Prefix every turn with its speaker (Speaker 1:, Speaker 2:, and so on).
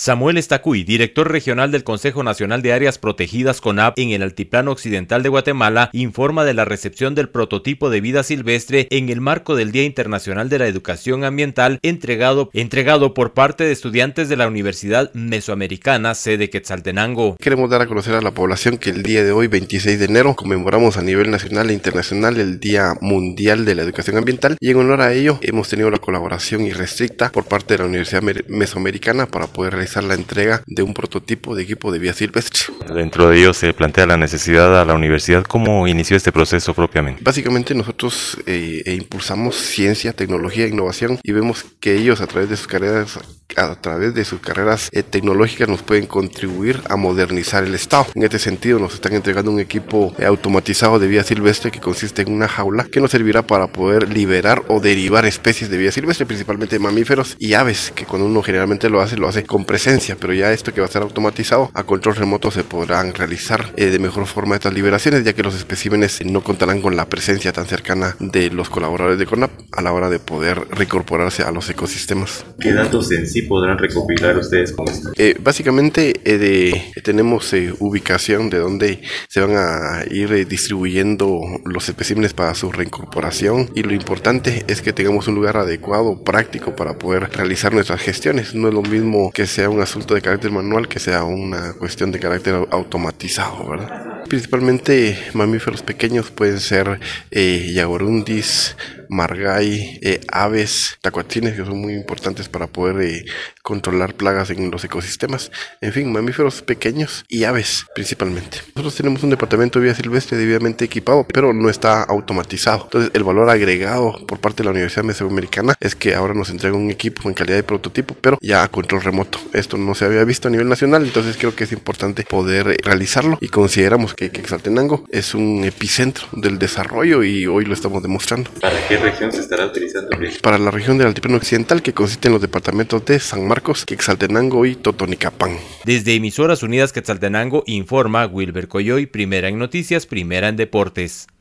Speaker 1: Samuel Estacuy, director regional del Consejo Nacional de Áreas Protegidas CONAP en el Altiplano Occidental de Guatemala, informa de la recepción del prototipo de vida silvestre en el marco del Día Internacional de la Educación Ambiental entregado, entregado por parte de estudiantes de la Universidad Mesoamericana, sede Quetzaltenango.
Speaker 2: Queremos dar a conocer a la población que el día de hoy, 26 de enero, conmemoramos a nivel nacional e internacional el Día Mundial de la Educación Ambiental y en honor a ello hemos tenido la colaboración irrestricta por parte de la Universidad Mesoamericana para poder realizar la entrega de un prototipo de equipo de vía silvestre.
Speaker 3: Dentro de ello se plantea la necesidad a la universidad. ¿Cómo inició este proceso propiamente?
Speaker 2: Básicamente nosotros eh, e impulsamos ciencia, tecnología innovación y vemos que ellos a través de sus carreras a través de sus carreras eh, tecnológicas nos pueden contribuir a modernizar el Estado. En este sentido nos están entregando un equipo eh, automatizado de vía silvestre que consiste en una jaula que nos servirá para poder liberar o derivar especies de vía silvestre, principalmente mamíferos y aves, que cuando uno generalmente lo hace, lo hace con presencia, pero ya esto que va a ser automatizado a control remoto se podrán realizar eh, de mejor forma estas liberaciones, ya que los especímenes no contarán con la presencia tan cercana de los colaboradores de CONAP a la hora de poder reincorporarse a los ecosistemas.
Speaker 3: ¿Qué datos en sí podrán recopilar ustedes con esto?
Speaker 2: Eh, básicamente eh, tenemos ubicación de donde se van a ir distribuyendo los especímenes para su reincorporación y lo importante es que tengamos un lugar adecuado, práctico para poder realizar nuestras gestiones. No es lo mismo que sea un asunto de carácter manual que sea una cuestión de carácter automatizado, ¿verdad? Principalmente mamíferos pequeños pueden ser eh, margay, eh, aves, tacuatines que son muy importantes para poder eh, controlar plagas en los ecosistemas. En fin, mamíferos pequeños y aves principalmente. Nosotros tenemos un departamento de vida silvestre debidamente equipado, pero no está automatizado. Entonces, el valor agregado por parte de la Universidad Mesoamericana es que ahora nos entrega un equipo en calidad de prototipo, pero ya a control remoto. Esto no se había visto a nivel nacional, entonces creo que es importante poder realizarlo y consideramos que, que Exaltenango es un epicentro del desarrollo y hoy lo estamos demostrando.
Speaker 3: ¿Para qué región se estará utilizando?
Speaker 2: Para la región del Altiplano Occidental que consiste en los departamentos de San Marcos, Quexaltenango y Totonicapán.
Speaker 1: Desde Emisoras Unidas Quetzaltenango informa Wilber Coyoy, primera en noticias, primera en deportes.